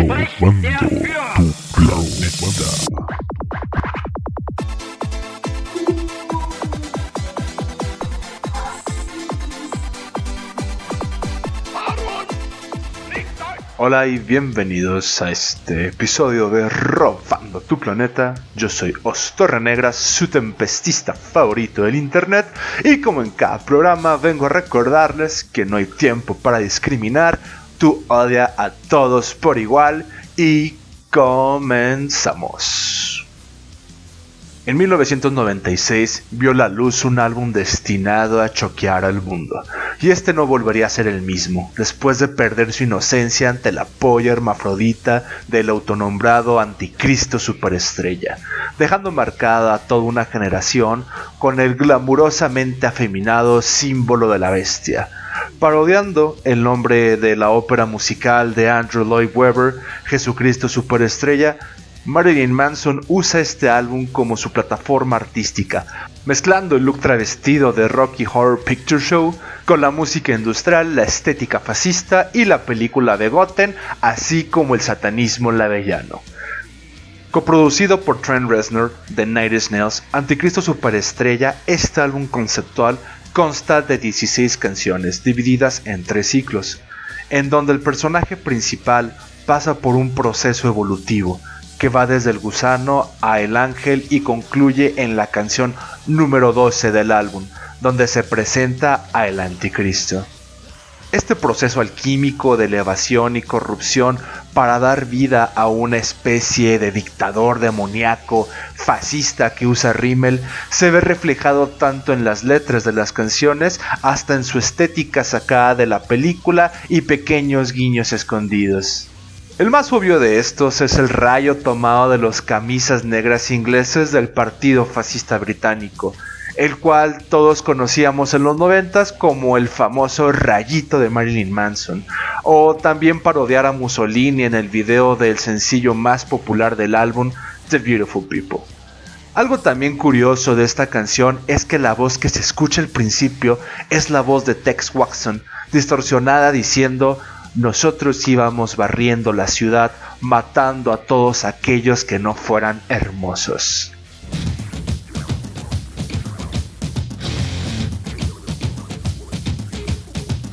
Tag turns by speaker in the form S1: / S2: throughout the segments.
S1: Robando tu planeta. Hola y bienvenidos a este episodio de Robando tu planeta. Yo soy Ostorra Negra, su tempestista favorito del internet, y como en cada programa vengo a recordarles que no hay tiempo para discriminar, tú odia a todos por igual y comenzamos. En 1996 vio la luz un álbum destinado a choquear al mundo, y este no volvería a ser el mismo, después de perder su inocencia ante la polla hermafrodita del autonombrado anticristo superestrella, dejando marcada a toda una generación con el glamurosamente afeminado símbolo de la bestia, parodiando el nombre de la ópera musical de Andrew Lloyd Webber, Jesucristo Superestrella, Marilyn Manson usa este álbum como su plataforma artística, mezclando el look travestido de Rocky Horror Picture Show con la música industrial, la estética fascista y la película de Goten, así como el satanismo lavellano. Coproducido por Trent Reznor de Night Snails, Anticristo Superestrella, este álbum conceptual consta de 16 canciones divididas en tres ciclos, en donde el personaje principal pasa por un proceso evolutivo, que va desde el gusano a el ángel y concluye en la canción número 12 del álbum, donde se presenta a el anticristo. Este proceso alquímico de elevación y corrupción para dar vida a una especie de dictador demoníaco fascista que usa Rimmel se ve reflejado tanto en las letras de las canciones hasta en su estética sacada de la película y pequeños guiños escondidos. El más obvio de estos es el rayo tomado de los camisas negras ingleses del Partido Fascista Británico, el cual todos conocíamos en los noventas como el famoso rayito de Marilyn Manson, o también parodiar a Mussolini en el video del sencillo más popular del álbum, The Beautiful People. Algo también curioso de esta canción es que la voz que se escucha al principio es la voz de Tex Watson, distorsionada diciendo nosotros íbamos barriendo la ciudad, matando a todos aquellos que no fueran hermosos.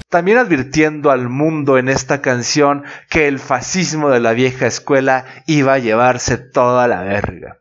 S1: También advirtiendo al mundo en esta canción que el fascismo de la vieja escuela iba a llevarse toda la verga.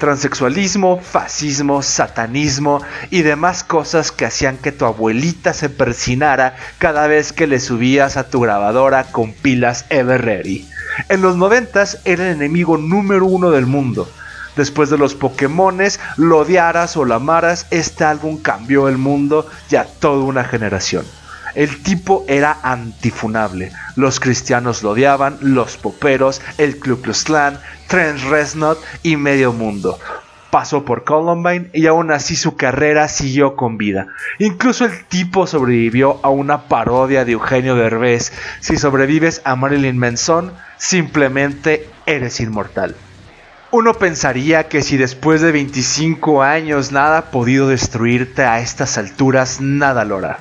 S1: transexualismo, fascismo, satanismo y demás cosas que hacían que tu abuelita se persinara cada vez que le subías a tu grabadora con pilas Ever Ready. En los noventas era el enemigo número uno del mundo. Después de los Pokémones, lo odiaras o la amaras, este álbum cambió el mundo y a toda una generación. El tipo era antifunable. Los cristianos lo odiaban, los poperos, el Club Klux Klan, Trent y medio mundo. Pasó por Columbine y aún así su carrera siguió con vida. Incluso el tipo sobrevivió a una parodia de Eugenio Derbez. Si sobrevives a Marilyn Manson, simplemente eres inmortal. Uno pensaría que si después de 25 años nada ha podido destruirte a estas alturas, nada lo hará.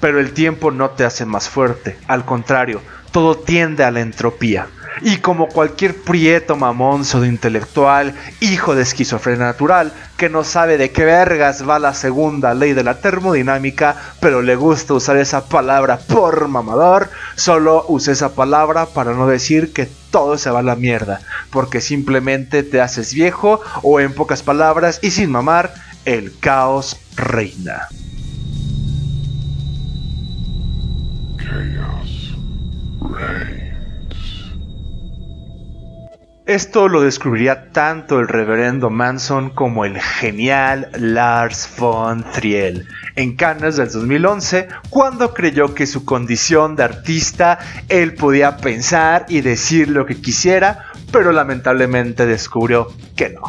S1: Pero el tiempo no te hace más fuerte, al contrario, todo tiende a la entropía. Y como cualquier prieto mamonzo de intelectual, hijo de esquizofrenia natural, que no sabe de qué vergas va la segunda ley de la termodinámica, pero le gusta usar esa palabra por mamador, solo usa esa palabra para no decir que todo se va a la mierda, porque simplemente te haces viejo o en pocas palabras y sin mamar, el caos reina. Esto lo descubriría tanto el reverendo Manson como el genial Lars von Trier en Cannes del 2011, cuando creyó que su condición de artista él podía pensar y decir lo que quisiera, pero lamentablemente descubrió que no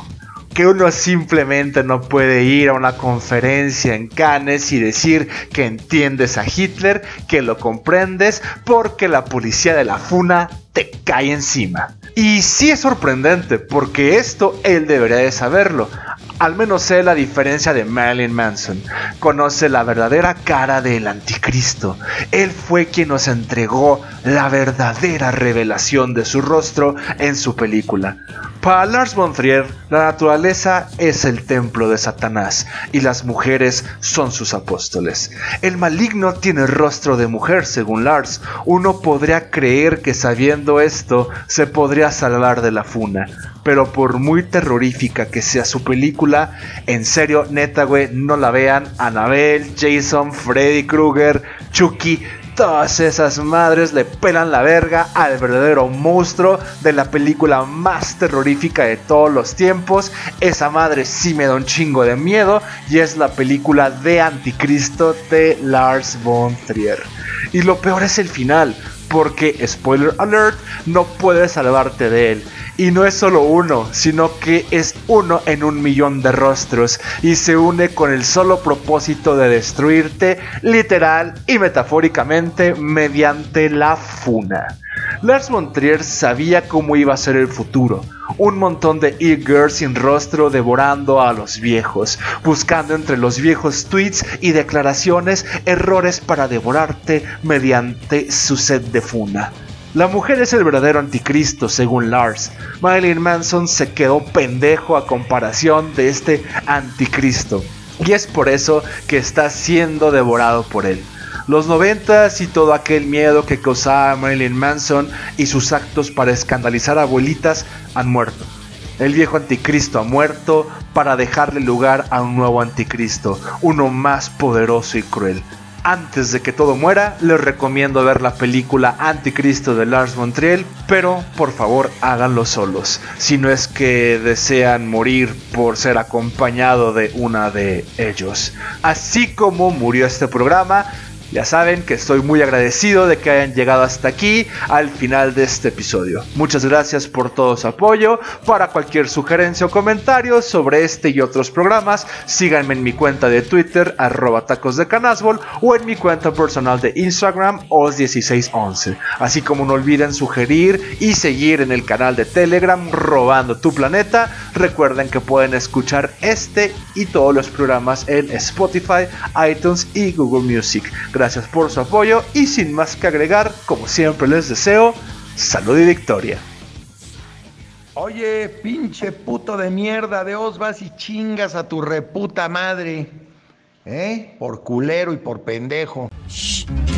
S1: que uno simplemente no puede ir a una conferencia en Cannes y decir que entiendes a Hitler, que lo comprendes, porque la policía de la FUNA te cae encima. Y sí es sorprendente, porque esto él debería de saberlo. Al menos sé la diferencia de Marilyn Manson. Conoce la verdadera cara del anticristo. Él fue quien nos entregó la verdadera revelación de su rostro en su película. Para Lars von Trier, la naturaleza es el templo de Satanás y las mujeres son sus apóstoles. El maligno tiene rostro de mujer, según Lars. Uno podría creer que sabiendo esto se podría salvar de la funa. Pero por muy terrorífica que sea su película, en serio, neta, güey, no la vean. Annabelle, Jason, Freddy Krueger, Chucky, Todas esas madres le pelan la verga al verdadero monstruo de la película más terrorífica de todos los tiempos. Esa madre sí me da un chingo de miedo y es la película de Anticristo de Lars von Trier. Y lo peor es el final, porque, spoiler alert, no puedes salvarte de él. Y no es solo uno, sino que es uno en un millón de rostros y se une con el solo propósito de destruirte literal y metafóricamente mediante la funa. Lars von Trier sabía cómo iba a ser el futuro. Un montón de e-girls sin rostro devorando a los viejos, buscando entre los viejos tweets y declaraciones errores para devorarte mediante su sed de funa. La mujer es el verdadero anticristo, según Lars. Marilyn Manson se quedó pendejo a comparación de este anticristo. Y es por eso que está siendo devorado por él. Los noventas y todo aquel miedo que causaba Marilyn Manson y sus actos para escandalizar a abuelitas han muerto. El viejo anticristo ha muerto para dejarle lugar a un nuevo anticristo, uno más poderoso y cruel antes de que todo muera, les recomiendo ver la película Anticristo de Lars von Trier, pero por favor háganlo solos, si no es que desean morir por ser acompañado de una de ellos. Así como murió este programa, ya saben que estoy muy agradecido de que hayan llegado hasta aquí al final de este episodio. Muchas gracias por todo su apoyo. Para cualquier sugerencia o comentario sobre este y otros programas, síganme en mi cuenta de Twitter, arroba tacos de canasbol, o en mi cuenta personal de Instagram, os1611. Así como no olviden sugerir y seguir en el canal de Telegram, Robando tu Planeta. Recuerden que pueden escuchar este y todos los programas en Spotify, iTunes y Google Music. Gracias por su apoyo y sin más que agregar, como siempre les deseo, salud y victoria.
S2: Oye, pinche puto de mierda, de os vas y chingas a tu reputa madre. ¿Eh? Por culero y por pendejo. Shh.